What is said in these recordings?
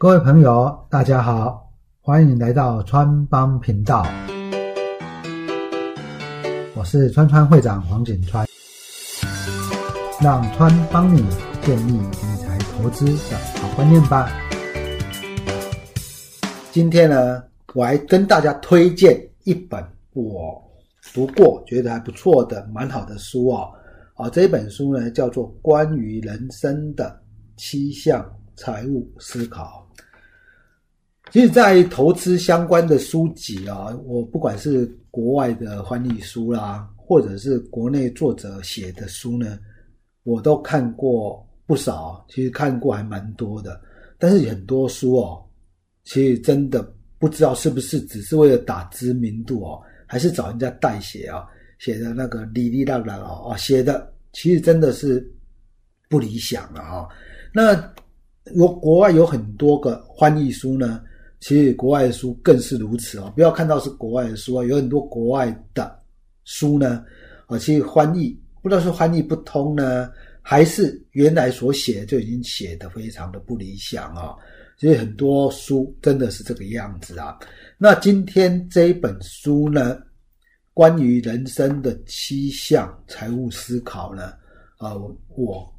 各位朋友，大家好，欢迎来到川帮频道。我是川川会长黄景川，让川帮你建立理财投资的好观念吧。今天呢，我还跟大家推荐一本我读过觉得还不错的蛮好的书哦。啊，这本书呢叫做《关于人生的七项财务思考》。其实，在投资相关的书籍啊，我不管是国外的翻译书啦，或者是国内作者写的书呢，我都看过不少。其实看过还蛮多的，但是很多书哦，其实真的不知道是不是只是为了打知名度哦，还是找人家代写啊，写的那个哩哩啦啦哦，写的其实真的是不理想了哈。那有国外有很多个翻译书呢。其实国外的书更是如此哦，不要看到是国外的书啊，有很多国外的书呢，啊，其实翻译不知道是翻译不通呢，还是原来所写就已经写的非常的不理想啊。所以很多书真的是这个样子啊。那今天这一本书呢，关于人生的七项财务思考呢，啊，我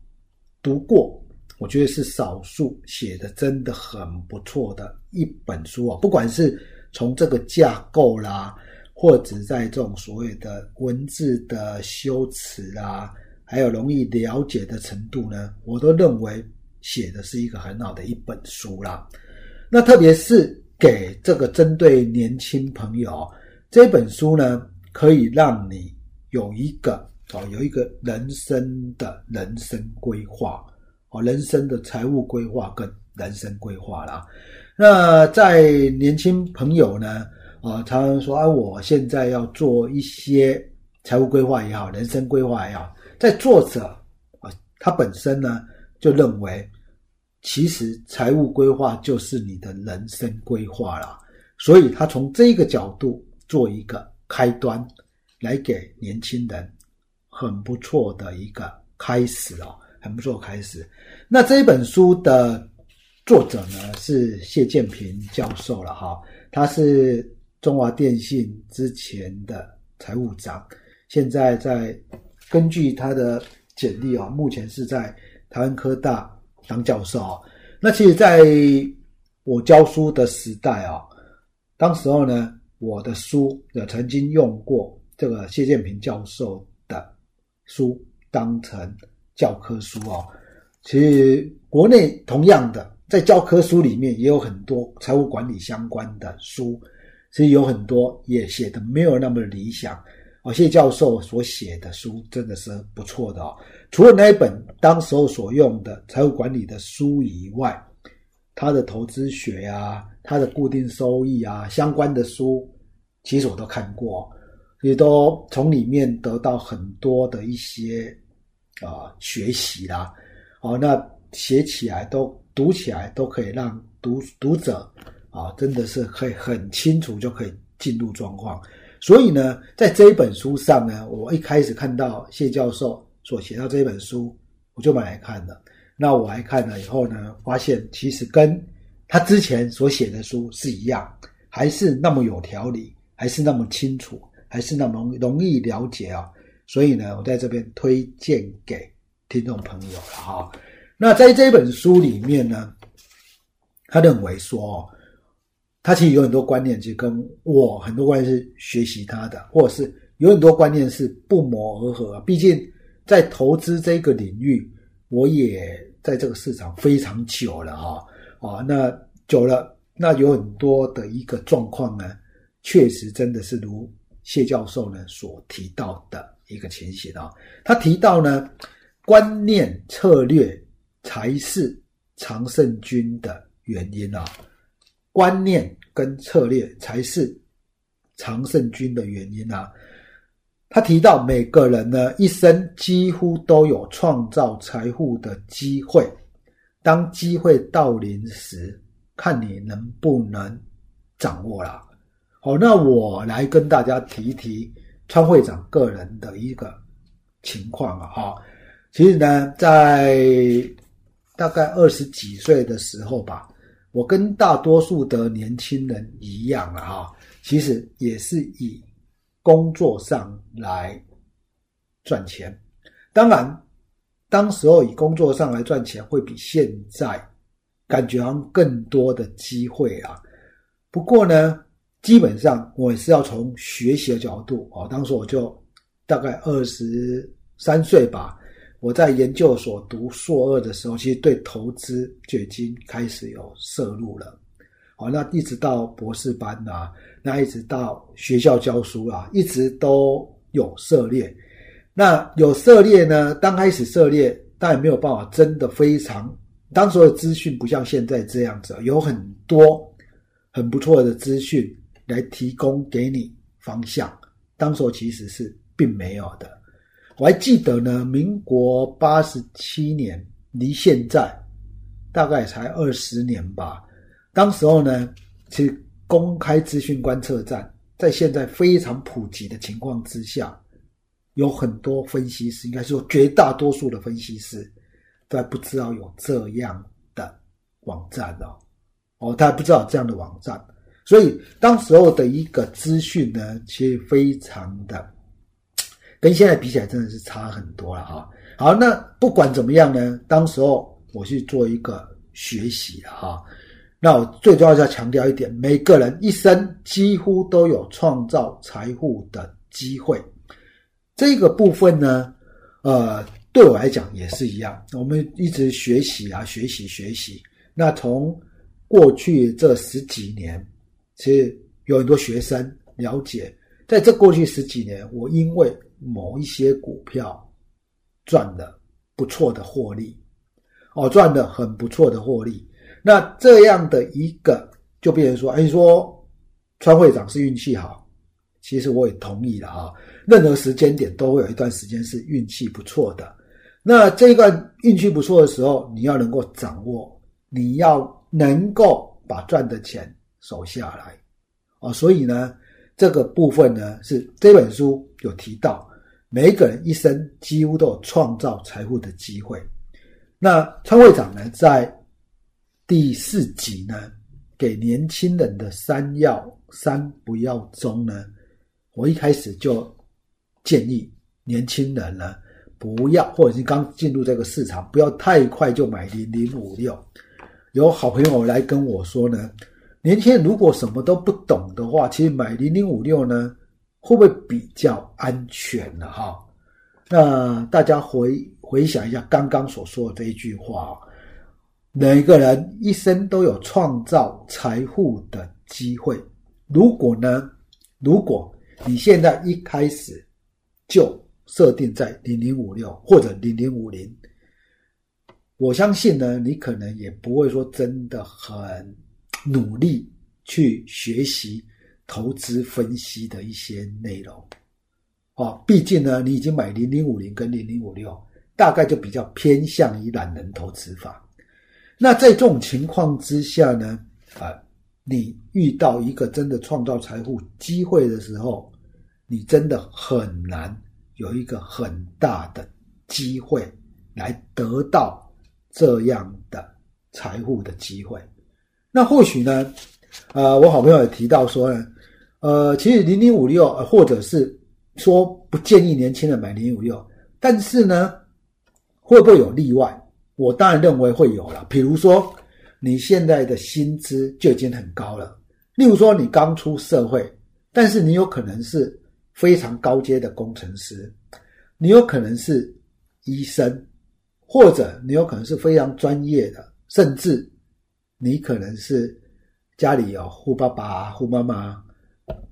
读过。我觉得是少数写的真的很不错的一本书啊！不管是从这个架构啦，或者在这种所谓的文字的修辞啦，还有容易了解的程度呢，我都认为写的是一个很好的一本书啦。那特别是给这个针对年轻朋友这本书呢，可以让你有一个哦，有一个人生的人生规划。哦，人生的财务规划跟人生规划啦。那在年轻朋友呢，啊，常常说啊，我现在要做一些财务规划也好，人生规划也好，在作者啊，他本身呢就认为，其实财务规划就是你的人生规划啦。所以他从这个角度做一个开端，来给年轻人很不错的一个开始哦。很不错，开始。那这一本书的作者呢是谢建平教授了哈，他是中华电信之前的财务长，现在在根据他的简历啊，目前是在台湾科大当教授。那其实，在我教书的时代啊，当时候呢，我的书也曾经用过这个谢建平教授的书当成。教科书哦，其实国内同样的，在教科书里面也有很多财务管理相关的书，其实有很多也写的没有那么理想。哦，谢教授所写的书真的是不错的哦。除了那一本当时候所用的财务管理的书以外，他的投资学啊，他的固定收益啊相关的书，其实我都看过，也都从里面得到很多的一些。啊，学习啦，哦，那写起来都读起来都可以让读读者啊，真的是可以很清楚就可以进入状况。所以呢，在这一本书上呢，我一开始看到谢教授所写到这一本书，我就买来看了。那我来看了以后呢，发现其实跟他之前所写的书是一样，还是那么有条理，还是那么清楚，还是那么容易了解啊。所以呢，我在这边推荐给听众朋友了哈。那在这本书里面呢，他认为说，他其实有很多观念，其实跟我很多观念是学习他的，或者是有很多观念是不谋而合。毕竟在投资这个领域，我也在这个市场非常久了哈。啊，那久了，那有很多的一个状况呢，确实真的是如谢教授呢所提到的。一个情形啊，他提到呢，观念策略才是常胜军的原因啊，观念跟策略才是常胜军的原因啊。他提到每个人呢一生几乎都有创造财富的机会，当机会到临时，看你能不能掌握了。好，那我来跟大家提一提。川会长个人的一个情况啊，哈，其实呢，在大概二十几岁的时候吧，我跟大多数的年轻人一样啊，哈，其实也是以工作上来赚钱。当然，当时候以工作上来赚钱，会比现在感觉好像更多的机会啊。不过呢，基本上我也是要从学习的角度哦。当时我就大概二十三岁吧，我在研究所读硕二的时候，其实对投资就已经开始有涉入了。好，那一直到博士班啊，那一直到学校教书啊，一直都有涉猎。那有涉猎呢，刚开始涉猎，但也没有办法真的非常。当时的资讯不像现在这样子，有很多。很不错的资讯来提供给你方向，当时其实是并没有的。我还记得呢，民国八十七年，离现在大概才二十年吧。当时候呢，其实公开资讯观测站在现在非常普及的情况之下，有很多分析师，应该说绝大多数的分析师都还不知道有这样的网站哦。哦，他还不知道这样的网站，所以当时候的一个资讯呢，其实非常的跟现在比起来，真的是差很多了哈。好，那不管怎么样呢，当时候我去做一个学习哈。那我最重要是要强调一点，每个人一生几乎都有创造财富的机会。这个部分呢，呃，对我来讲也是一样。我们一直学习啊，学习学习。那从过去这十几年，其实有很多学生了解，在这过去十几年，我因为某一些股票赚了不错的获利，哦，赚的很不错的获利。那这样的一个，就变成说，哎，说川会长是运气好，其实我也同意了啊。任何时间点都会有一段时间是运气不错的。那这一段运气不错的时候，你要能够掌握，你要。能够把赚的钱守下来，哦，所以呢，这个部分呢是这本书有提到，每一个人一生几乎都有创造财富的机会。那川会长呢，在第四集呢，给年轻人的三要三不要中呢，我一开始就建议年轻人呢，不要或者是刚进入这个市场，不要太快就买零零五六。有好朋友来跟我说呢，年轻人如果什么都不懂的话，其实买零零五六呢，会不会比较安全呢？哈，那大家回回想一下刚刚所说的这一句话，每个人一生都有创造财富的机会。如果呢，如果你现在一开始就设定在零零五六或者零零五零。我相信呢，你可能也不会说真的很努力去学习投资分析的一些内容，哦，毕竟呢，你已经买零零五零跟零零五六，大概就比较偏向于懒人投资法。那在这种情况之下呢，啊，你遇到一个真的创造财富机会的时候，你真的很难有一个很大的机会来得到。这样的财富的机会，那或许呢？呃，我好朋友也提到说呢，呃，其实零零五六，或者是说不建议年轻人买零零五六，但是呢，会不会有例外？我当然认为会有了。比如说，你现在的薪资就已经很高了，例如说你刚出社会，但是你有可能是非常高阶的工程师，你有可能是医生。或者你有可能是非常专业的，甚至你可能是家里有护爸爸、护妈妈，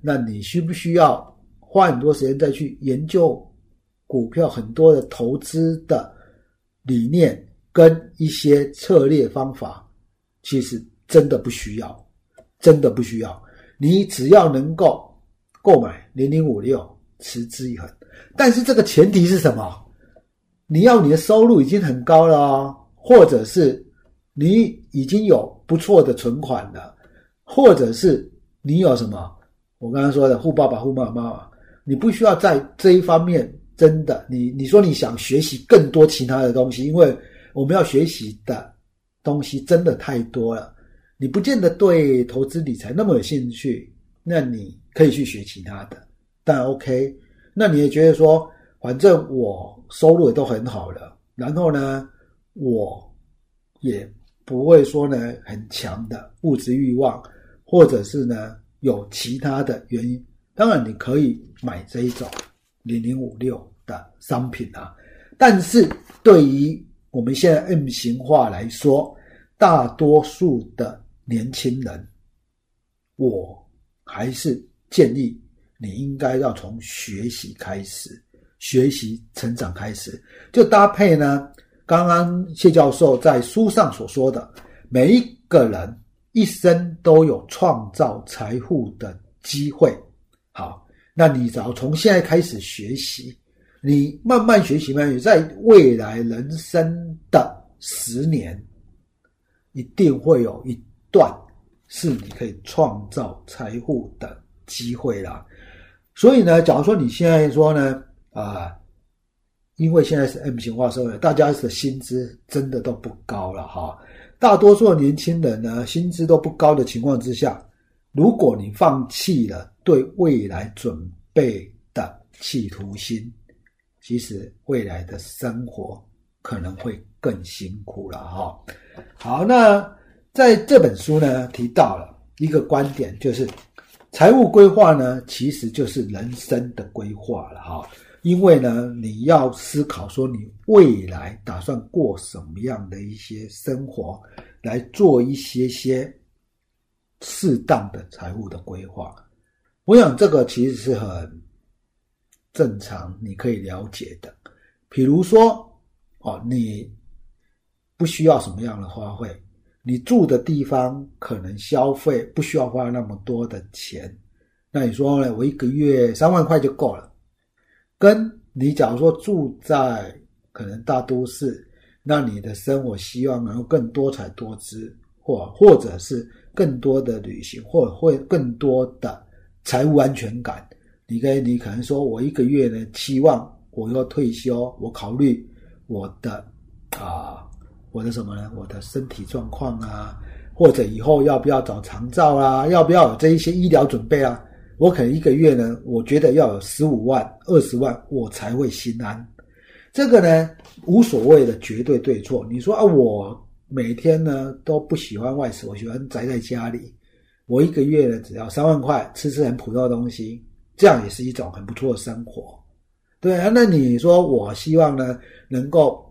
那你需不需要花很多时间再去研究股票很多的投资的理念跟一些策略方法？其实真的不需要，真的不需要。你只要能够购买零零五六，持之以恒。但是这个前提是什么？你要你的收入已经很高了，或者是你已经有不错的存款的，或者是你有什么？我刚刚说的护爸爸、护妈妈，你不需要在这一方面真的，你你说你想学习更多其他的东西，因为我们要学习的东西真的太多了。你不见得对投资理财那么有兴趣，那你可以去学其他的，但 OK。那你也觉得说，反正我收入也都很好了，然后呢，我也不会说呢很强的物质欲望，或者是呢有其他的原因。当然，你可以买这一种零零五六的商品啊，但是对于我们现在 M 型化来说，大多数的年轻人，我还是建议你应该要从学习开始，学习成长开始，就搭配呢，刚刚谢教授在书上所说的，每一个人一生都有创造财富的机会。好，那你只要从现在开始学习，你慢慢学习，慢慢学，在未来人生的十年，一定会有一段是你可以创造财富的机会啦。所以呢，假如说你现在说呢，啊，因为现在是 M 型化社会，大家的薪资真的都不高了哈。大多数年轻人呢，薪资都不高的情况之下。如果你放弃了对未来准备的企图心，其实未来的生活可能会更辛苦了哈。好，那在这本书呢提到了一个观点，就是财务规划呢其实就是人生的规划了哈。因为呢你要思考说你未来打算过什么样的一些生活，来做一些些。适当的财务的规划，我想这个其实是很正常，你可以了解的。比如说，哦，你不需要什么样的花费，你住的地方可能消费不需要花那么多的钱，那你说呢？我一个月三万块就够了。跟你假如说住在可能大都市，那你的生活希望能够更多彩多姿，或或者是。更多的旅行，或会更多的财务安全感。你跟，你可能说，我一个月呢，期望我要退休，我考虑我的啊，我的什么呢？我的身体状况啊，或者以后要不要找长照啊？要不要有这一些医疗准备啊？我可能一个月呢，我觉得要有十五万、二十万，我才会心安。这个呢，无所谓的绝对对错。你说啊，我。每天呢都不喜欢外食，我喜欢宅在家里。我一个月呢只要三万块，吃吃很普通的东西，这样也是一种很不错的生活。对啊，那你说我希望呢能够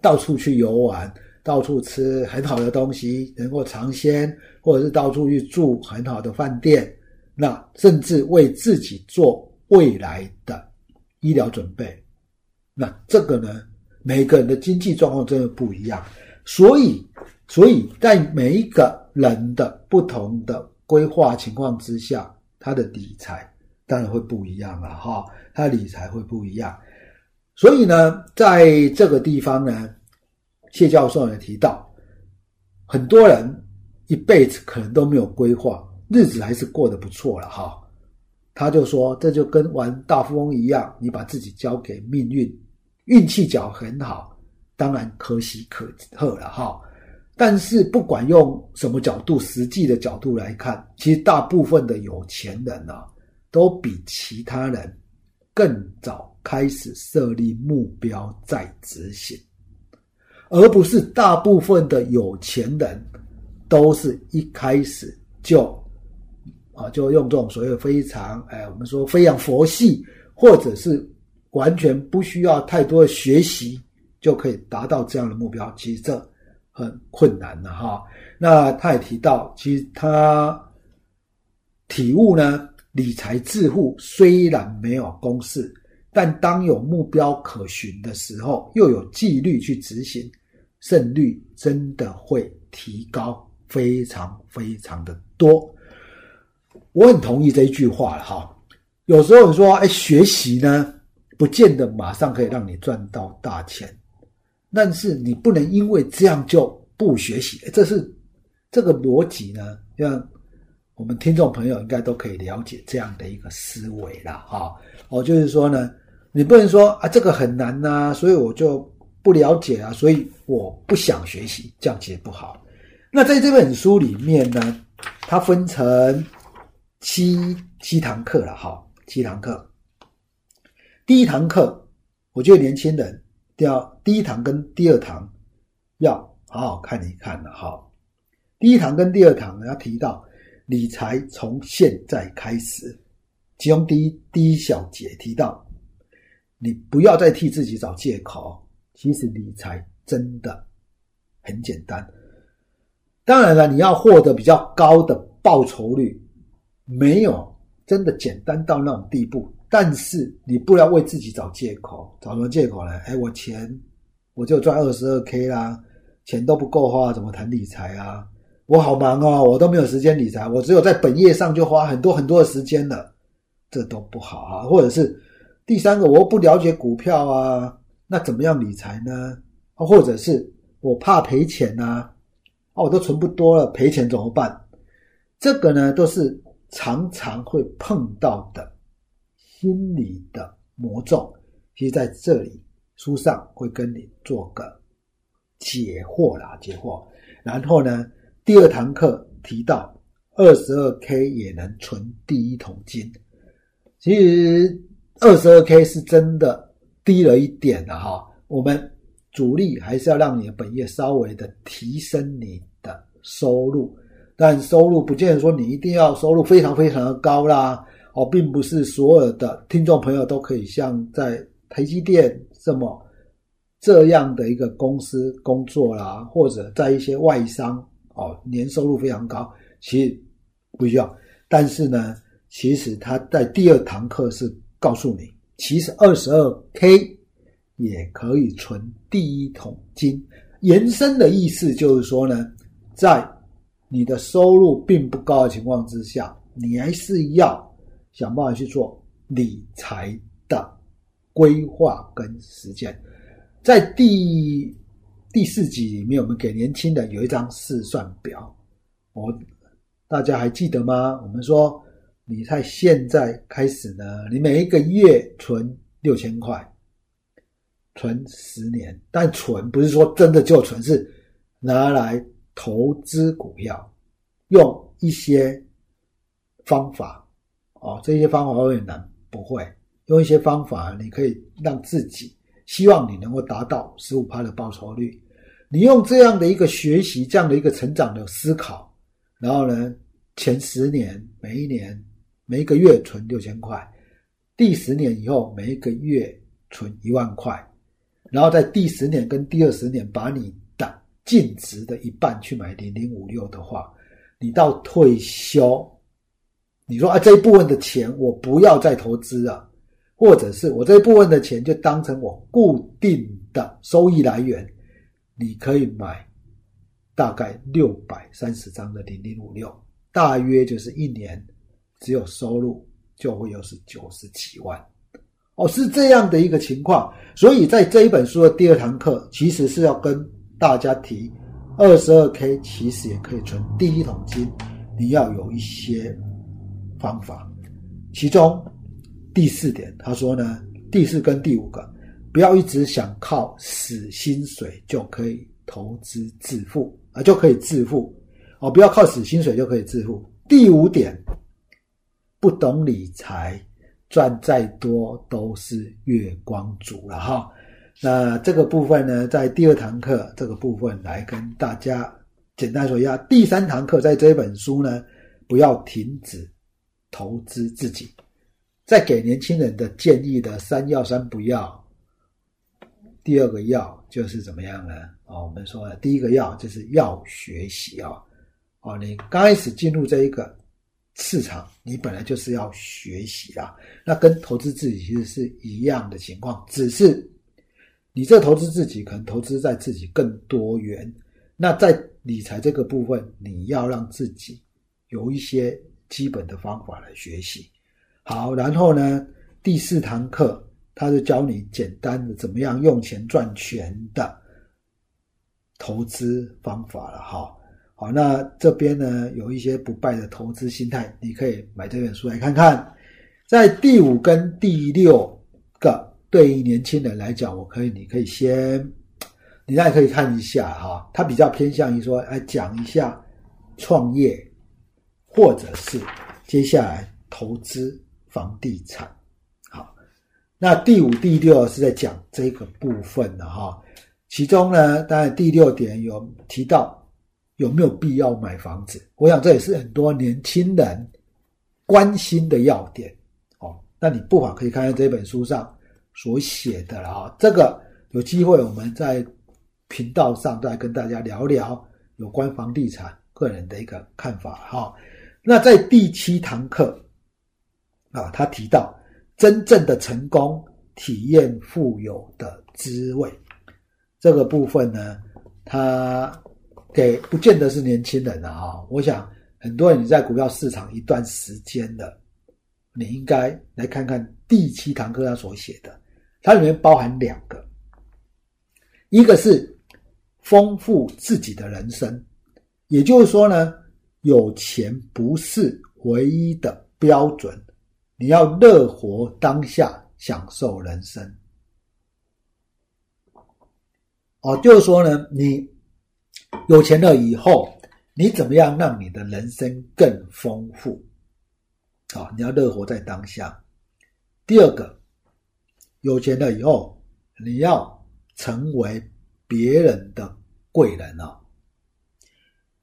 到处去游玩，到处吃很好的东西，能够尝鲜，或者是到处去住很好的饭店，那甚至为自己做未来的医疗准备。那这个呢，每个人的经济状况真的不一样。所以，所以在每一个人的不同的规划情况之下，他的理财当然会不一样了哈。他理财会不一样。所以呢，在这个地方呢，谢教授也提到，很多人一辈子可能都没有规划，日子还是过得不错了哈。他就说，这就跟玩大富翁一样，你把自己交给命运，运气角很好。当然可喜可贺了哈，但是不管用什么角度，实际的角度来看，其实大部分的有钱人啊，都比其他人更早开始设立目标再执行，而不是大部分的有钱人都是一开始就就用这种所谓非常哎我们说非常佛系，或者是完全不需要太多的学习。就可以达到这样的目标，其实这很困难的哈。那他也提到，其实他体悟呢，理财致富虽然没有公式，但当有目标可循的时候，又有纪律去执行，胜率真的会提高非常非常的多。我很同意这一句话哈。有时候你说，哎，学习呢，不见得马上可以让你赚到大钱。但是你不能因为这样就不学习，这是这个逻辑呢？让我们听众朋友应该都可以了解这样的一个思维了哈。哦，就是说呢，你不能说啊这个很难呐，所以我就不了解啊，所以我不想学习，这样其实不好。那在这本书里面呢，它分成七七堂课了，哈，七堂课。第一堂课，我觉得年轻人要第一堂跟第二堂要好好看一看了，哈。第一堂跟第二堂要提到理财从现在开始，其中第一第一小节提到，你不要再替自己找借口，其实理财真的很简单。当然了，你要获得比较高的报酬率，没有真的简单到那种地步。但是你不要为自己找借口，找什么借口呢？哎，我钱我就赚二十二 k 啦，钱都不够花，怎么谈理财啊？我好忙哦，我都没有时间理财，我只有在本业上就花很多很多的时间了，这都不好啊。或者是第三个，我不了解股票啊，那怎么样理财呢？或者是我怕赔钱呐，啊，我都存不多了，赔钱怎么办？这个呢，都是常常会碰到的心理的魔咒。其实在这里书上会跟你做个解惑啦，解惑。然后呢？第二堂课提到二十二 k 也能存第一桶金，其实二十二 k 是真的低了一点的哈。我们主力还是要让你的本业稍微的提升你的收入，但收入不见得说你一定要收入非常非常的高啦。哦，并不是所有的听众朋友都可以像在台积电这么这样的一个公司工作啦，或者在一些外商。哦，年收入非常高，其实不需要。但是呢，其实他在第二堂课是告诉你，其实二十二 k 也可以存第一桶金。延伸的意思就是说呢，在你的收入并不高的情况之下，你还是要想办法去做理财的规划跟实践。在第。第四集里面，我们给年轻人有一张试算表，我大家还记得吗？我们说，你在现在开始呢，你每一个月存六千块，存十年，但存不是说真的就存，是拿来投资股票，用一些方法哦，这些方法会很难，不会用一些方法，你可以让自己。希望你能够达到十五趴的报酬率。你用这样的一个学习，这样的一个成长的思考，然后呢，前十年每一年每一个月存六千块，第十年以后每一个月存一万块，然后在第十年跟第二十年把你净值的一半去买零零五六的话，你到退休，你说啊这一部分的钱我不要再投资了。或者是我这一部分的钱就当成我固定的收益来源，你可以买大概六百三十张的零零五六，大约就是一年只有收入就会又是九十几万，哦，是这样的一个情况。所以在这一本书的第二堂课，其实是要跟大家提二十二 k 其实也可以存第一桶金，你要有一些方法，其中。第四点，他说呢，第四跟第五个，不要一直想靠死薪水就可以投资致富啊，就可以致富哦，不要靠死薪水就可以致富。第五点，不懂理财，赚再多都是月光族了哈。那这个部分呢，在第二堂课这个部分来跟大家简单说一下。第三堂课在这本书呢，不要停止投资自己。在给年轻人的建议的三要三不要，第二个要就是怎么样呢？哦，我们说第一个要就是要学习啊，哦，你刚开始进入这一个市场，你本来就是要学习啊，那跟投资自己其实是一样的情况，只是你这投资自己可能投资在自己更多元，那在理财这个部分，你要让自己有一些基本的方法来学习。好，然后呢，第四堂课他就教你简单的怎么样用钱赚钱的投资方法了。哈，好，那这边呢有一些不败的投资心态，你可以买这本书来看看。在第五跟第六个对于年轻人来讲，我可以，你可以先，你你大家可以看一下哈，他比较偏向于说，来讲一下创业，或者是接下来投资房地产。好，那第五、第六是在讲这个部分的哈。其中呢，当然第六点有提到有没有必要买房子，我想这也是很多年轻人关心的要点。哦，那你不妨可以看看这本书上所写的了啊。这个有机会我们在频道上再跟大家聊聊有关房地产个人的一个看法哈。那在第七堂课啊，他提到真正的成功体验富有的滋味这个部分呢，他给不见得是年轻人啊，我想很多人你在股票市场一段时间的，你应该来看看第七堂课他所写的，它里面包含两个，一个是。丰富自己的人生，也就是说呢，有钱不是唯一的标准，你要乐活当下，享受人生。哦，就是说呢，你有钱了以后，你怎么样让你的人生更丰富？啊，你要乐活在当下。第二个，有钱了以后，你要成为。别人的贵人啊，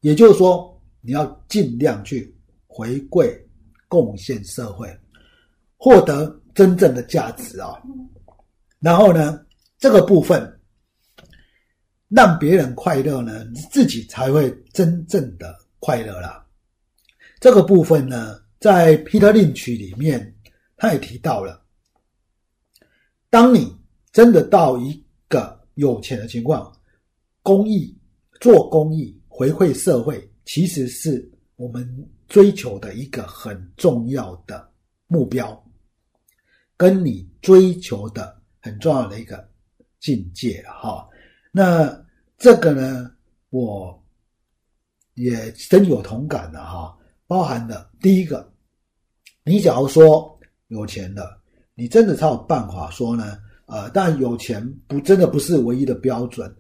也就是说，你要尽量去回馈、贡献社会，获得真正的价值啊。然后呢，这个部分让别人快乐呢，你自己才会真正的快乐啦。这个部分呢，在《Peter Lynch》里面，他也提到了，当你真的到一个。有钱的情况，公益做公益回馈社会，其实是我们追求的一个很重要的目标，跟你追求的很重要的一个境界哈。那这个呢，我也深有同感的哈。包含了第一个，你假如说有钱了，你真的才有办法说呢。呃，但有钱不真的不是唯一的标准。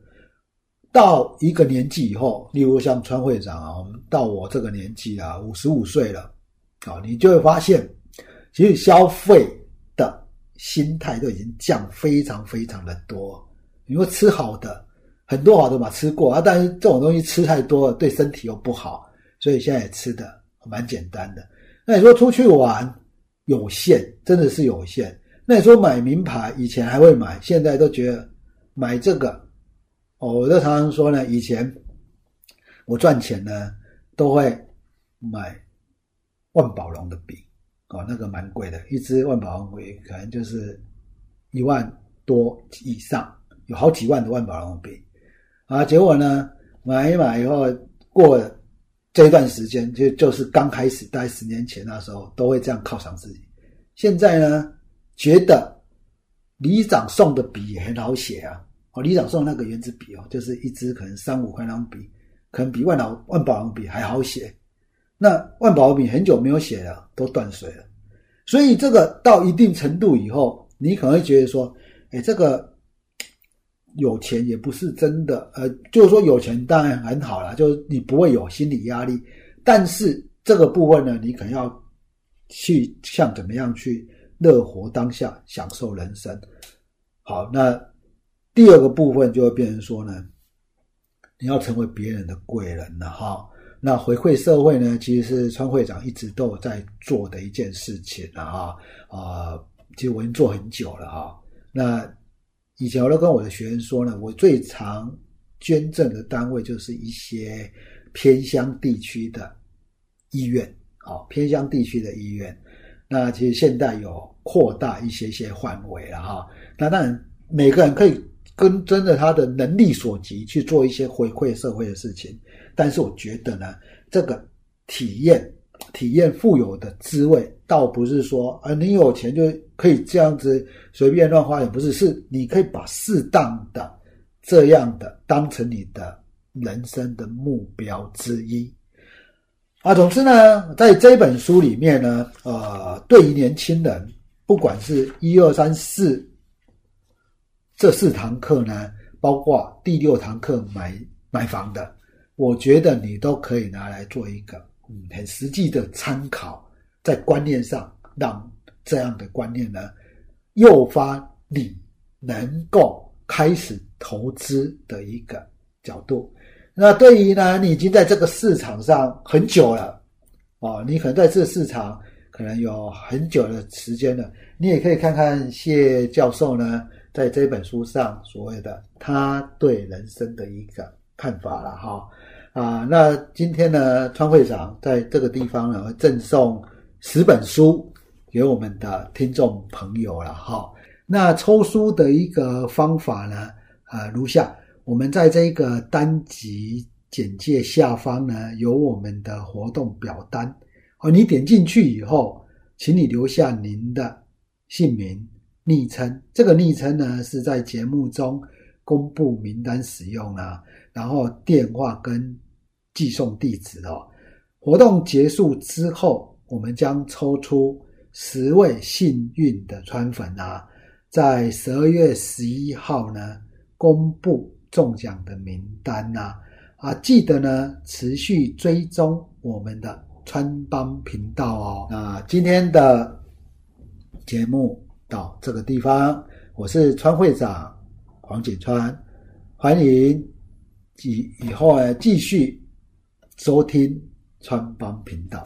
到一个年纪以后，例如像川会长啊，我们到我这个年纪啊，五十五岁了，啊，你就会发现，其实消费的心态都已经降非常非常的多。你说吃好的，很多好的嘛吃过啊，但是这种东西吃太多了，对身体又不好，所以现在也吃的蛮简单的。那你说出去玩有限，真的是有限。那你说买名牌，以前还会买，现在都觉得买这个，哦，我就常常说呢，以前我赚钱呢都会买万宝龙的笔，哦，那个蛮贵的，一支万宝龙笔可能就是一万多以上，有好几万的万宝龙笔，啊，结果呢买一买以后，过了这一段时间就就是刚开始，大概十年前那时候都会这样犒赏自己，现在呢？觉得里长送的笔也很好写啊！哦，里长送那个圆珠笔哦，就是一支可能三五块那种笔，可能比万宝万宝笔还好写。那万宝笔很久没有写了，都断水了。所以这个到一定程度以后，你可能会觉得说，哎，这个有钱也不是真的。呃，就是说有钱当然很好了，就是你不会有心理压力。但是这个部分呢，你可能要去像怎么样去。乐活当下，享受人生。好，那第二个部分就会变成说呢，你要成为别人的贵人了哈。那回馈社会呢，其实是川会长一直都有在做的一件事情了哈。啊，其实我已经做很久了哈。那以前我都跟我的学员说呢，我最常捐赠的单位就是一些偏乡地区的医院，啊，偏乡地区的医院。那其实现在有扩大一些些范围了哈。那当然每个人可以跟真的他的能力所及去做一些回馈社会的事情，但是我觉得呢，这个体验体验富有的滋味，倒不是说啊你有钱就可以这样子随便乱花，也不是，是你可以把适当的这样的当成你的人生的目标之一。啊，总之呢，在这本书里面呢，呃，对于年轻人，不管是一二三四这四堂课呢，包括第六堂课买买房的，我觉得你都可以拿来做一个嗯很实际的参考，在观念上让这样的观念呢，诱发你能够开始投资的一个角度。那对于呢，你已经在这个市场上很久了，哦，你可能在这个市场可能有很久的时间了，你也可以看看谢教授呢。在这本书上所谓的他对人生的一个看法了哈啊，那今天呢，川会长在这个地方呢赠送十本书给我们的听众朋友了哈。那抽书的一个方法呢，啊如下：我们在这个单集简介下方呢有我们的活动表单哦，你点进去以后，请你留下您的姓名。昵称这个昵称呢是在节目中公布名单使用啊，然后电话跟寄送地址哦。活动结束之后，我们将抽出十位幸运的川粉啊，在十二月十一号呢公布中奖的名单呐啊，记得呢持续追踪我们的川帮频道哦。那今天的节目。到这个地方，我是川会长黄景川，欢迎以以后继续收听川帮频道。